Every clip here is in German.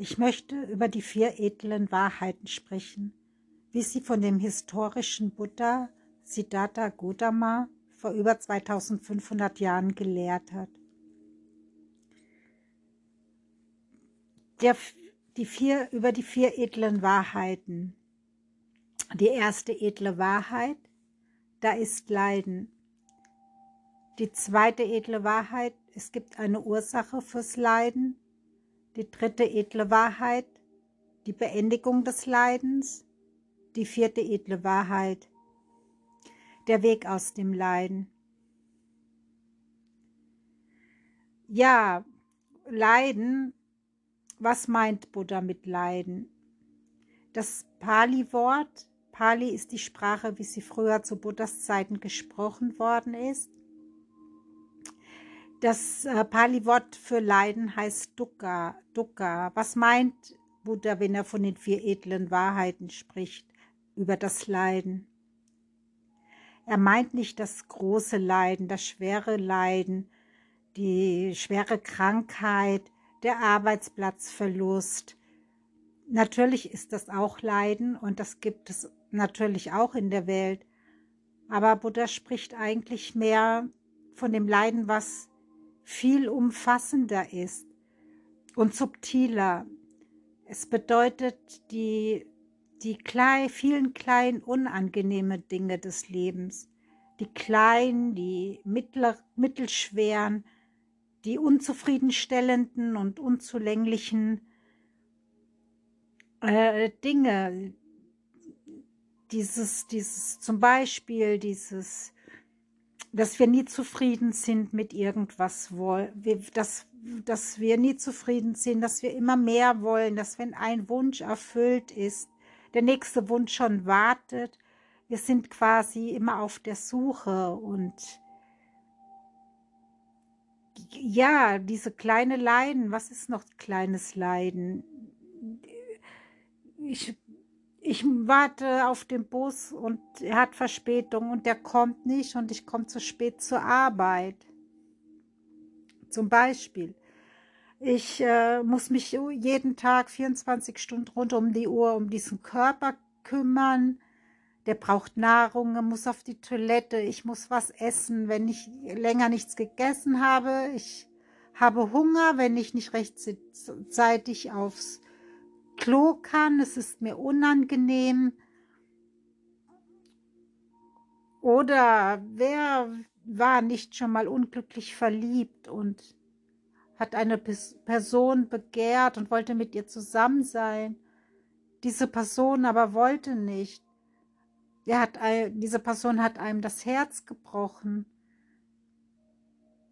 Ich möchte über die vier edlen Wahrheiten sprechen, wie sie von dem historischen Buddha Siddhartha Gautama vor über 2500 Jahren gelehrt hat. Der, die vier, über die vier edlen Wahrheiten. Die erste edle Wahrheit, da ist Leiden. Die zweite edle Wahrheit, es gibt eine Ursache fürs Leiden. Die dritte edle Wahrheit, die Beendigung des Leidens. Die vierte edle Wahrheit, der Weg aus dem Leiden. Ja, Leiden, was meint Buddha mit Leiden? Das Pali-Wort, Pali ist die Sprache, wie sie früher zu Buddhas Zeiten gesprochen worden ist. Das äh, Pali-Wort für Leiden heißt Dukkha. Dukkha. Was meint Buddha, wenn er von den vier edlen Wahrheiten spricht über das Leiden? Er meint nicht das große Leiden, das schwere Leiden, die schwere Krankheit, der Arbeitsplatzverlust. Natürlich ist das auch Leiden und das gibt es natürlich auch in der Welt. Aber Buddha spricht eigentlich mehr von dem Leiden, was viel umfassender ist und subtiler. Es bedeutet die, die klein, vielen kleinen unangenehmen Dinge des Lebens, die kleinen, die mittler, mittelschweren, die unzufriedenstellenden und unzulänglichen äh, Dinge, dieses, dieses zum Beispiel dieses dass wir nie zufrieden sind mit irgendwas, dass, dass wir nie zufrieden sind, dass wir immer mehr wollen, dass wenn ein Wunsch erfüllt ist, der nächste Wunsch schon wartet. Wir sind quasi immer auf der Suche und ja, diese kleine Leiden, was ist noch kleines Leiden? Ich ich warte auf den Bus und er hat Verspätung und der kommt nicht und ich komme zu spät zur Arbeit. Zum Beispiel. Ich äh, muss mich jeden Tag 24 Stunden rund um die Uhr um diesen Körper kümmern. Der braucht Nahrung, er muss auf die Toilette, ich muss was essen, wenn ich länger nichts gegessen habe. Ich habe Hunger, wenn ich nicht rechtzeitig aufs Klo kann, es ist mir unangenehm. Oder wer war nicht schon mal unglücklich verliebt und hat eine Person begehrt und wollte mit ihr zusammen sein. Diese Person aber wollte nicht. Er hat, diese Person hat einem das Herz gebrochen.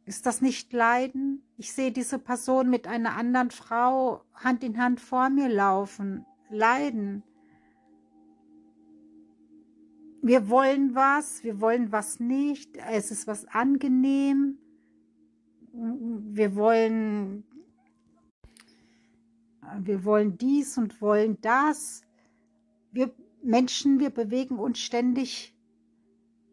Ist das nicht Leiden? Ich sehe diese Person mit einer anderen Frau Hand in Hand vor mir laufen. Leiden. Wir wollen was, wir wollen was nicht. Es ist was angenehm. Wir wollen, wir wollen dies und wollen das. Wir Menschen, wir bewegen uns ständig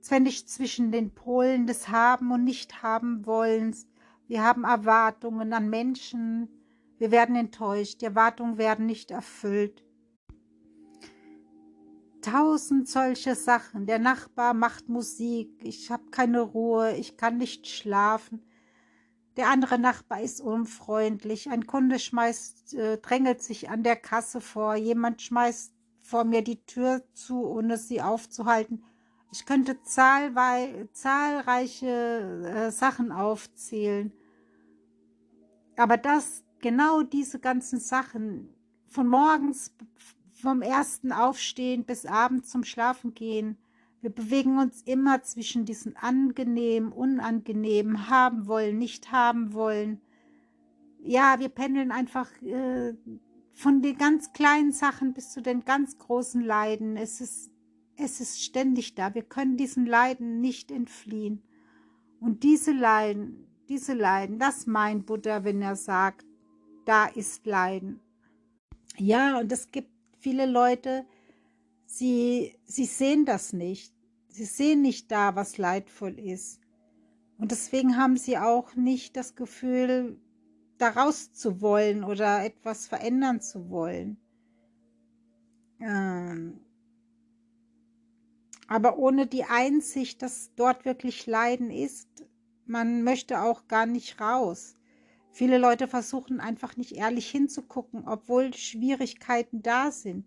ständig zwischen den Polen des Haben und Nicht-Haben-Wollens. Wir haben Erwartungen an Menschen. Wir werden enttäuscht. Die Erwartungen werden nicht erfüllt. Tausend solche Sachen. Der Nachbar macht Musik. Ich habe keine Ruhe. Ich kann nicht schlafen. Der andere Nachbar ist unfreundlich. Ein Kunde schmeißt, äh, drängelt sich an der Kasse vor. Jemand schmeißt vor mir die Tür zu, ohne sie aufzuhalten. Ich könnte zahlreiche äh, Sachen aufzählen. Aber das, genau diese ganzen Sachen, von morgens vom ersten Aufstehen bis abends zum Schlafen gehen, wir bewegen uns immer zwischen diesen angenehm, unangenehm, haben wollen, nicht haben wollen. Ja, wir pendeln einfach äh, von den ganz kleinen Sachen bis zu den ganz großen Leiden. Es ist es ist ständig da. Wir können diesen Leiden nicht entfliehen. Und diese Leiden, diese Leiden, das meint Buddha, wenn er sagt, da ist Leiden. Ja, und es gibt viele Leute, sie, sie sehen das nicht. Sie sehen nicht da, was leidvoll ist. Und deswegen haben sie auch nicht das Gefühl, daraus zu wollen oder etwas verändern zu wollen. Ähm, aber ohne die Einsicht, dass dort wirklich Leiden ist, man möchte auch gar nicht raus. Viele Leute versuchen einfach nicht ehrlich hinzugucken, obwohl Schwierigkeiten da sind.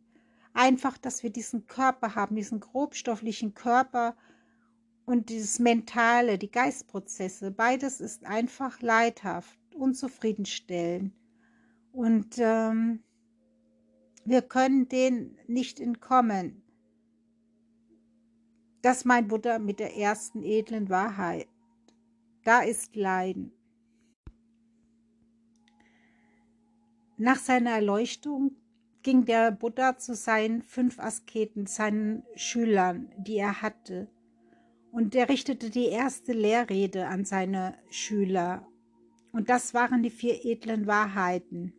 Einfach, dass wir diesen Körper haben, diesen grobstofflichen Körper und dieses Mentale, die Geistprozesse. Beides ist einfach leidhaft, unzufriedenstellend. Und ähm, wir können denen nicht entkommen. Das meint Buddha mit der ersten edlen Wahrheit. Da ist Leiden. Nach seiner Erleuchtung ging der Buddha zu seinen fünf Asketen, seinen Schülern, die er hatte. Und er richtete die erste Lehrrede an seine Schüler. Und das waren die vier edlen Wahrheiten.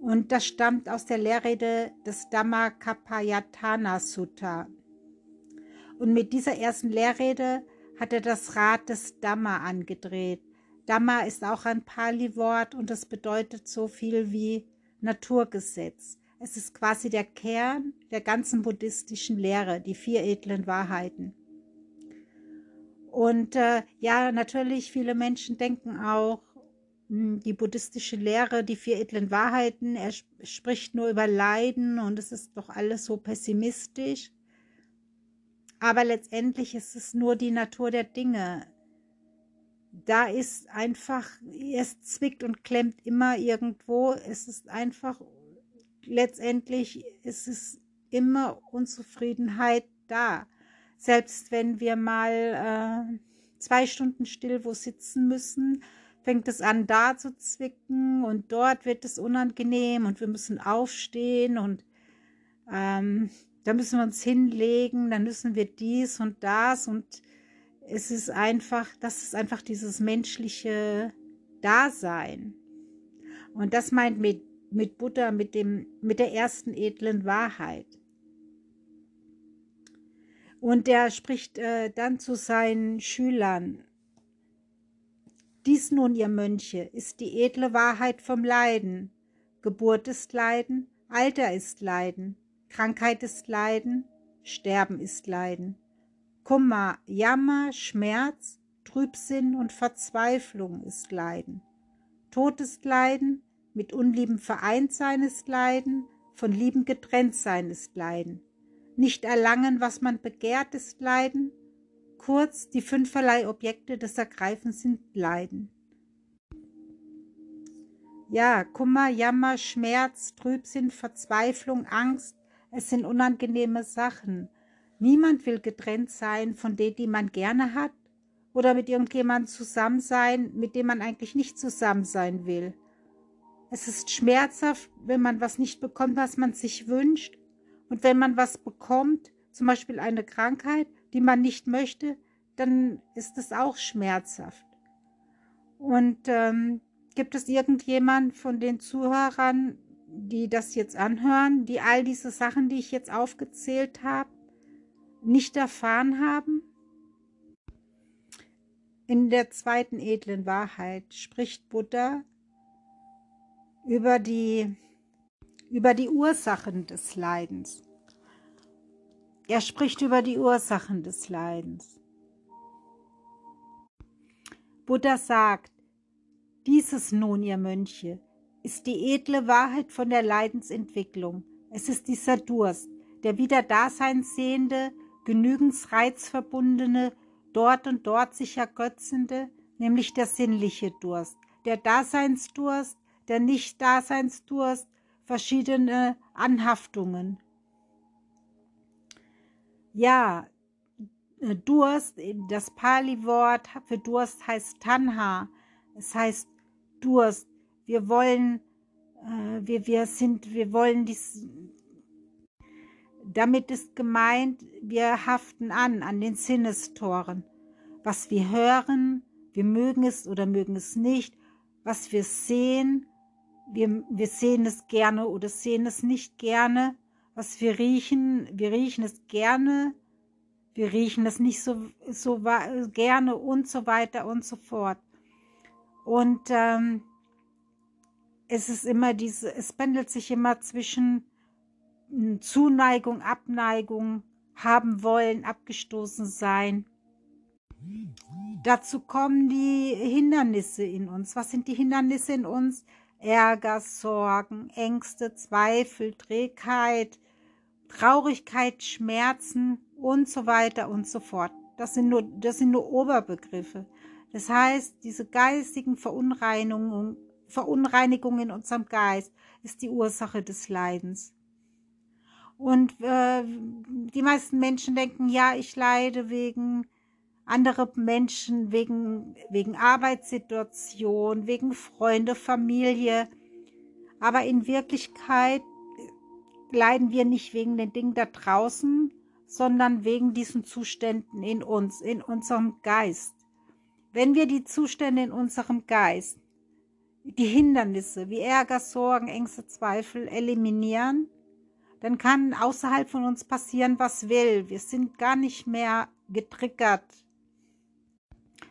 Und das stammt aus der Lehrrede des Dhammakapayatana Sutta. Und mit dieser ersten Lehrrede hat er das Rad des Dhamma angedreht. Dhamma ist auch ein Pali-Wort und es bedeutet so viel wie Naturgesetz. Es ist quasi der Kern der ganzen buddhistischen Lehre, die vier edlen Wahrheiten. Und äh, ja, natürlich, viele Menschen denken auch, hm, die buddhistische Lehre, die vier edlen Wahrheiten, er spricht nur über Leiden und es ist doch alles so pessimistisch. Aber letztendlich ist es nur die Natur der Dinge. Da ist einfach, es zwickt und klemmt immer irgendwo. Es ist einfach, letztendlich ist es immer Unzufriedenheit da. Selbst wenn wir mal äh, zwei Stunden still wo sitzen müssen, fängt es an da zu zwicken und dort wird es unangenehm und wir müssen aufstehen und ähm, da müssen wir uns hinlegen, dann müssen wir dies und das und es ist einfach, das ist einfach dieses menschliche Dasein. Und das meint mit, mit Buddha, mit, dem, mit der ersten edlen Wahrheit. Und er spricht äh, dann zu seinen Schülern. Dies nun, ihr Mönche, ist die edle Wahrheit vom Leiden. Geburt ist Leiden, Alter ist Leiden, Krankheit ist Leiden, Sterben ist Leiden. Kummer, Jammer, Schmerz, Trübsinn und Verzweiflung ist Leiden. Tod ist Leiden, mit Unlieben vereint sein ist Leiden, von Lieben getrennt sein ist Leiden. Nicht erlangen, was man begehrt, ist Leiden. Kurz, die fünferlei Objekte des Ergreifens sind Leiden. Ja, Kummer, Jammer, Schmerz, Trübsinn, Verzweiflung, Angst, es sind unangenehme Sachen. Niemand will getrennt sein von denen, die man gerne hat oder mit irgendjemandem zusammen sein, mit dem man eigentlich nicht zusammen sein will. Es ist schmerzhaft, wenn man was nicht bekommt, was man sich wünscht. Und wenn man was bekommt, zum Beispiel eine Krankheit, die man nicht möchte, dann ist es auch schmerzhaft. Und ähm, gibt es irgendjemand von den Zuhörern, die das jetzt anhören, die all diese Sachen, die ich jetzt aufgezählt habe, nicht erfahren haben? In der zweiten edlen Wahrheit spricht Buddha über die, über die Ursachen des Leidens. Er spricht über die Ursachen des Leidens. Buddha sagt, dieses nun, ihr Mönche, ist die edle Wahrheit von der Leidensentwicklung. Es ist dieser Durst, der wieder Daseinssehende, genügensreizverbundene, dort und dort sich ergötzende, nämlich der sinnliche Durst, der Daseinsdurst, der Nicht-Daseinsdurst, verschiedene Anhaftungen. Ja, Durst, das Pali-Wort für Durst heißt Tanha. Es heißt Durst, wir wollen, äh, wir, wir sind, wir wollen dies, damit ist gemeint, wir haften an, an den Sinnestoren. Was wir hören, wir mögen es oder mögen es nicht. Was wir sehen, wir, wir sehen es gerne oder sehen es nicht gerne. Was wir riechen, wir riechen es gerne, wir riechen es nicht so, so gerne und so weiter und so fort. Und ähm, es ist immer diese, es pendelt sich immer zwischen hm, Zuneigung, Abneigung, haben wollen, abgestoßen sein. Dazu kommen die Hindernisse in uns. Was sind die Hindernisse in uns? Ärger, Sorgen, Ängste, Zweifel, Trägheit, Traurigkeit, Schmerzen und so weiter und so fort. Das sind nur, das sind nur Oberbegriffe. Das heißt, diese geistigen Verunreinigungen, Verunreinigungen in unserem Geist ist die Ursache des Leidens. Und äh, die meisten Menschen denken, ja, ich leide wegen andere Menschen, wegen, wegen Arbeitssituation, wegen Freunde, Familie. Aber in Wirklichkeit leiden wir nicht wegen den Dingen da draußen, sondern wegen diesen Zuständen in uns, in unserem Geist. Wenn wir die Zustände in unserem Geist, die Hindernisse wie Ärger, Sorgen, Ängste, Zweifel eliminieren, dann kann außerhalb von uns passieren, was will. Wir sind gar nicht mehr getriggert.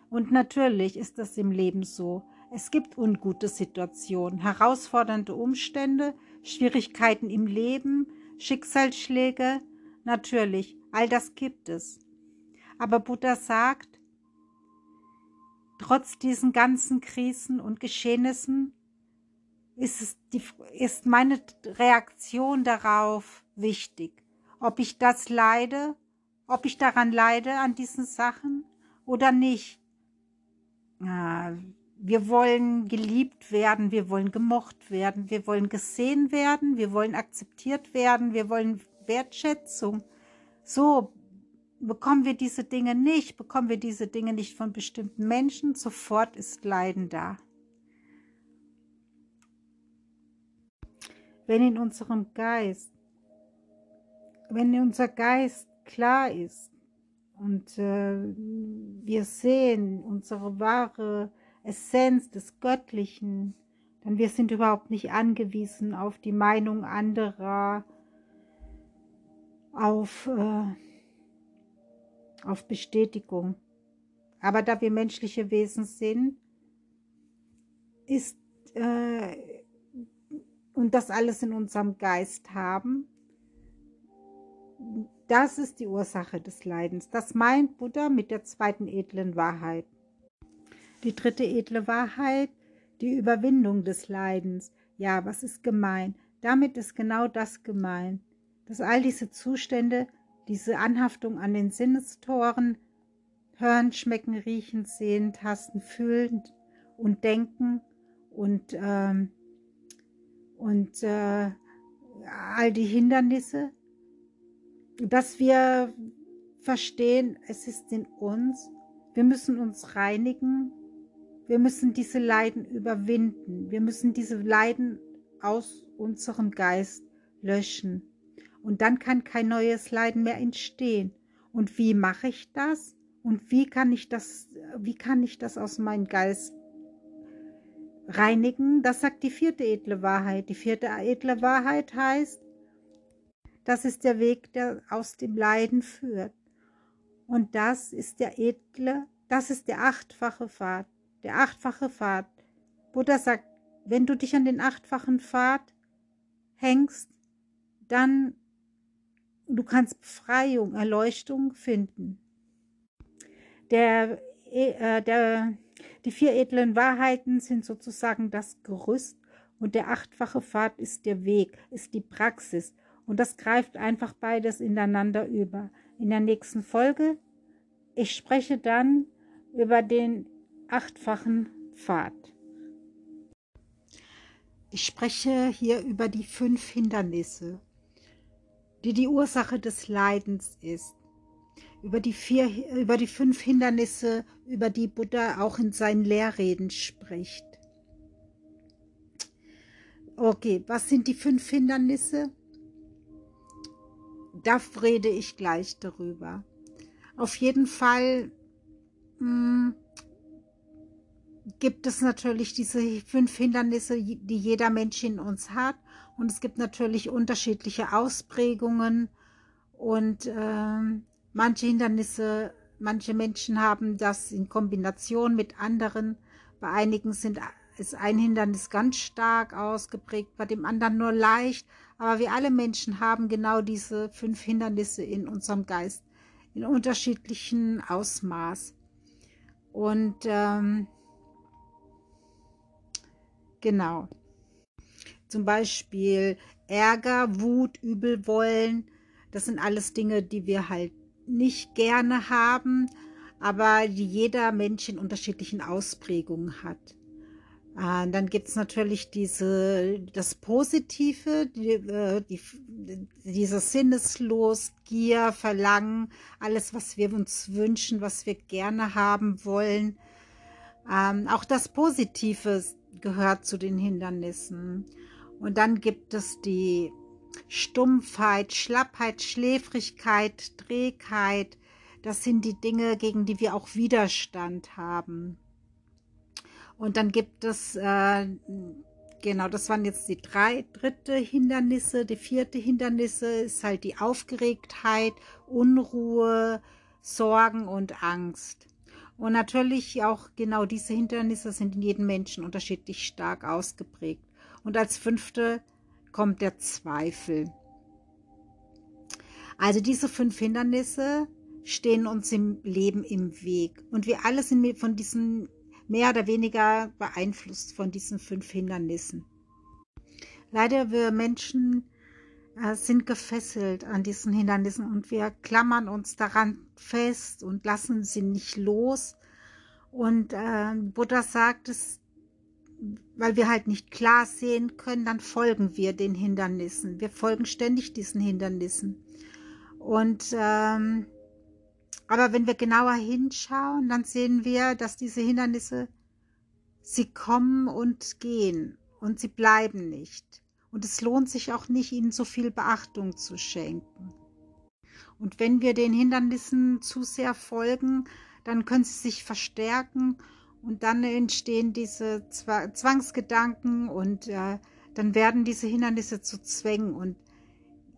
Und natürlich ist das im Leben so. Es gibt ungute Situationen, herausfordernde Umstände, Schwierigkeiten im Leben, Schicksalsschläge. Natürlich, all das gibt es. Aber Buddha sagt, trotz diesen ganzen Krisen und Geschehnissen ist, es die, ist meine Reaktion darauf wichtig. Ob ich das leide, ob ich daran leide, an diesen Sachen oder nicht. Wir wollen geliebt werden, wir wollen gemocht werden, wir wollen gesehen werden, wir wollen akzeptiert werden, wir wollen Wertschätzung. So bekommen wir diese Dinge nicht, bekommen wir diese Dinge nicht von bestimmten Menschen, sofort ist Leiden da. Wenn in unserem Geist, wenn unser Geist klar ist und äh, wir sehen unsere wahre Essenz des Göttlichen, dann wir sind überhaupt nicht angewiesen auf die Meinung anderer, auf, äh, auf Bestätigung. Aber da wir menschliche Wesen sind, ist äh, und das alles in unserem Geist haben, das ist die Ursache des Leidens. Das meint Buddha mit der zweiten edlen Wahrheit. Die dritte edle Wahrheit, die Überwindung des Leidens. Ja, was ist gemein? Damit ist genau das gemein, dass all diese Zustände, diese Anhaftung an den Sinnestoren, hören, schmecken, riechen, sehen, tasten, fühlen und denken und, ähm, und äh, all die Hindernisse, dass wir verstehen, es ist in uns, wir müssen uns reinigen, wir müssen diese Leiden überwinden, wir müssen diese Leiden aus unserem Geist löschen. Und dann kann kein neues Leiden mehr entstehen. Und wie mache ich das? Und wie kann ich das, wie kann ich das aus meinem Geist reinigen? Das sagt die vierte edle Wahrheit. Die vierte edle Wahrheit heißt, das ist der Weg, der aus dem Leiden führt. Und das ist der edle, das ist der achtfache Pfad. Der achtfache Pfad. Buddha sagt, wenn du dich an den achtfachen Pfad hängst, dann du kannst Befreiung, Erleuchtung finden. Der, äh, der, die vier edlen Wahrheiten sind sozusagen das Gerüst und der achtfache Pfad ist der Weg, ist die Praxis. Und das greift einfach beides ineinander über. In der nächsten Folge, ich spreche dann über den achtfachen Pfad. Ich spreche hier über die fünf Hindernisse, die die Ursache des Leidens ist. Über die, vier, über die fünf Hindernisse, über die Buddha auch in seinen Lehrreden spricht. Okay, was sind die fünf Hindernisse? da rede ich gleich darüber. Auf jeden Fall mh, hm, gibt es natürlich diese fünf Hindernisse, die jeder Mensch in uns hat. Und es gibt natürlich unterschiedliche Ausprägungen. Und äh, manche Hindernisse, manche Menschen haben das in Kombination mit anderen. Bei einigen sind ist ein Hindernis ganz stark ausgeprägt, bei dem anderen nur leicht. Aber wir alle Menschen haben genau diese fünf Hindernisse in unserem Geist in unterschiedlichen Ausmaß. Und ähm, genau. Zum Beispiel Ärger, Wut, Übelwollen. Das sind alles Dinge, die wir halt nicht gerne haben, aber die jeder Mensch in unterschiedlichen Ausprägungen hat. Äh, dann gibt es natürlich diese, das Positive, die, äh, die, dieser Sinneslos, Gier, Verlangen, alles, was wir uns wünschen, was wir gerne haben wollen. Ähm, auch das Positive gehört zu den Hindernissen. Und dann gibt es die Stumpfheit, Schlappheit, Schläfrigkeit, Trägheit. Das sind die Dinge, gegen die wir auch Widerstand haben. Und dann gibt es, äh, genau, das waren jetzt die drei dritte Hindernisse. Die vierte Hindernisse ist halt die Aufgeregtheit, Unruhe, Sorgen und Angst. Und natürlich auch genau diese Hindernisse sind in jedem Menschen unterschiedlich stark ausgeprägt. Und als fünfte kommt der Zweifel. Also diese fünf Hindernisse stehen uns im Leben im Weg. Und wir alle sind von diesen mehr oder weniger beeinflusst von diesen fünf Hindernissen. Leider wir Menschen sind gefesselt an diesen Hindernissen und wir klammern uns daran fest und lassen sie nicht los. Und äh, Buddha sagt es, weil wir halt nicht klar sehen können, dann folgen wir den Hindernissen. Wir folgen ständig diesen Hindernissen. Und ähm, aber wenn wir genauer hinschauen, dann sehen wir, dass diese Hindernisse, sie kommen und gehen und sie bleiben nicht. Und es lohnt sich auch nicht, ihnen so viel Beachtung zu schenken. Und wenn wir den Hindernissen zu sehr folgen, dann können sie sich verstärken und dann entstehen diese Zwangsgedanken und äh, dann werden diese Hindernisse zu Zwängen und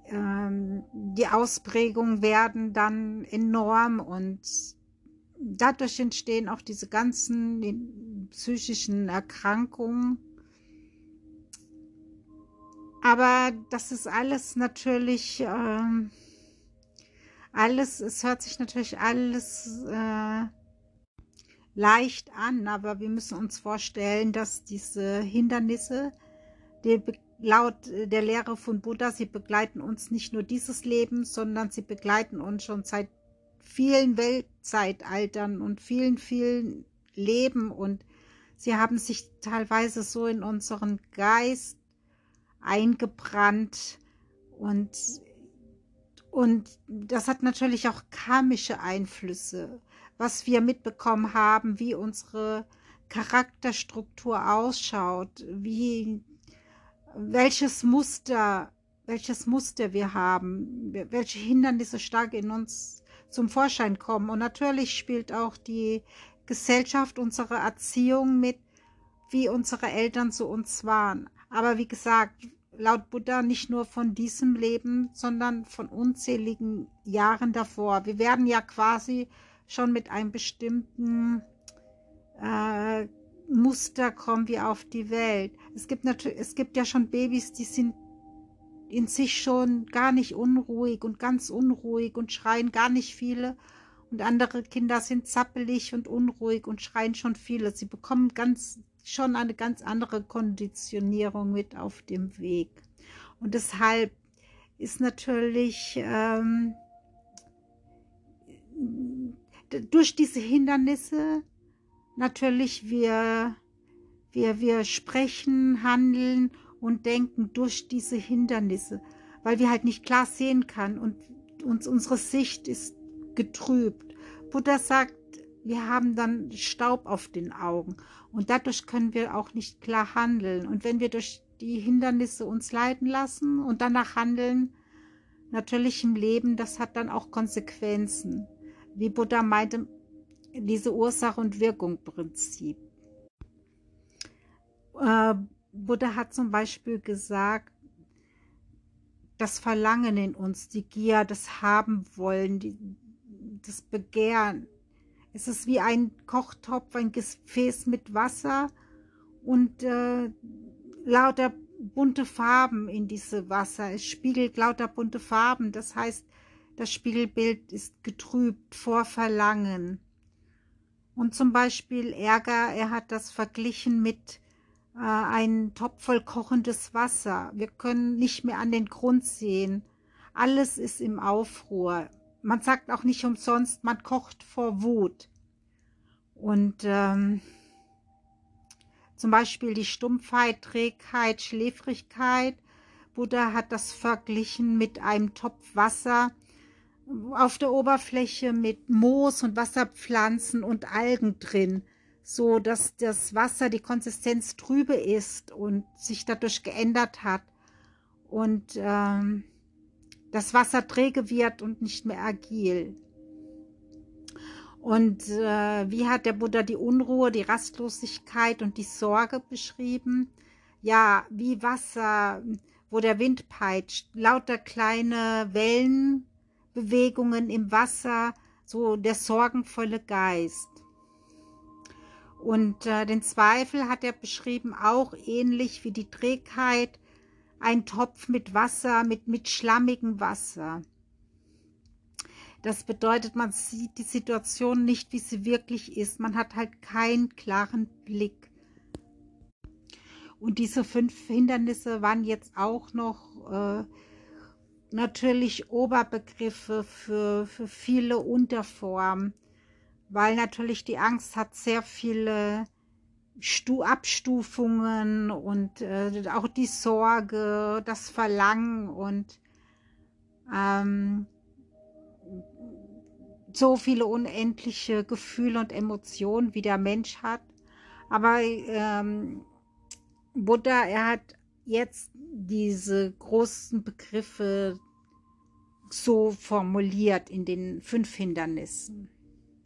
ähm, die Ausprägungen werden dann enorm und dadurch entstehen auch diese ganzen psychischen Erkrankungen. Aber das ist alles natürlich, äh, alles, es hört sich natürlich alles äh, leicht an, aber wir müssen uns vorstellen, dass diese Hindernisse, die laut äh, der Lehre von Buddha, sie begleiten uns nicht nur dieses Leben, sondern sie begleiten uns schon seit vielen Weltzeitaltern und vielen, vielen Leben. Und sie haben sich teilweise so in unseren Geist eingebrannt und und das hat natürlich auch karmische Einflüsse, was wir mitbekommen haben, wie unsere Charakterstruktur ausschaut, wie welches Muster, welches Muster wir haben, welche Hindernisse stark in uns zum Vorschein kommen. Und natürlich spielt auch die Gesellschaft, unsere Erziehung mit, wie unsere Eltern zu uns waren. Aber wie gesagt, laut Buddha nicht nur von diesem Leben, sondern von unzähligen Jahren davor. Wir werden ja quasi schon mit einem bestimmten äh, Muster kommen wir auf die Welt. Es gibt natürlich, es gibt ja schon Babys, die sind in sich schon gar nicht unruhig und ganz unruhig und schreien gar nicht viele. Und andere Kinder sind zappelig und unruhig und schreien schon viele. Sie bekommen ganz, schon eine ganz andere Konditionierung mit auf dem Weg. Und deshalb ist natürlich ähm, durch diese Hindernisse natürlich wir, wir, wir sprechen, handeln und denken durch diese Hindernisse, weil wir halt nicht klar sehen kann und uns unsere Sicht ist getrübt. Buddha sagt, wir haben dann Staub auf den Augen und dadurch können wir auch nicht klar handeln. Und wenn wir durch die Hindernisse uns leiten lassen und danach handeln, natürlich im Leben, das hat dann auch Konsequenzen. Wie Buddha meinte, diese Ursache- und Wirkung-Prinzip. Äh, Buddha hat zum Beispiel gesagt, das Verlangen in uns, die Gier, das Haben wollen, die, das Begehren. Es ist wie ein Kochtopf, ein Gefäß mit Wasser und äh, lauter bunte Farben in diese Wasser. Es spiegelt lauter bunte Farben. Das heißt, das Spiegelbild ist getrübt vor Verlangen. Und zum Beispiel Ärger, er hat das verglichen mit äh, einem Topf voll kochendes Wasser. Wir können nicht mehr an den Grund sehen. Alles ist im Aufruhr. Man sagt auch nicht umsonst, man kocht vor Wut. Und ähm, zum Beispiel die Stumpfheit, Trägheit, Schläfrigkeit. Buddha hat das verglichen mit einem Topf Wasser auf der Oberfläche mit Moos und Wasserpflanzen und Algen drin, so dass das Wasser die Konsistenz trübe ist und sich dadurch geändert hat und ähm, das Wasser träge wird und nicht mehr agil. Und äh, wie hat der Buddha die Unruhe, die Rastlosigkeit und die Sorge beschrieben? Ja, wie Wasser, wo der Wind peitscht, lauter kleine Wellenbewegungen im Wasser, so der sorgenvolle Geist. Und äh, den Zweifel hat er beschrieben, auch ähnlich wie die Trägheit, ein Topf mit Wasser, mit, mit schlammigem Wasser. Das bedeutet, man sieht die Situation nicht, wie sie wirklich ist. Man hat halt keinen klaren Blick. Und diese fünf Hindernisse waren jetzt auch noch äh, natürlich Oberbegriffe für, für viele Unterformen, weil natürlich die Angst hat sehr viele Stu Abstufungen und äh, auch die Sorge, das Verlangen und ähm, so viele unendliche Gefühle und Emotionen, wie der Mensch hat. Aber ähm, Buddha, er hat jetzt diese großen Begriffe so formuliert in den fünf Hindernissen.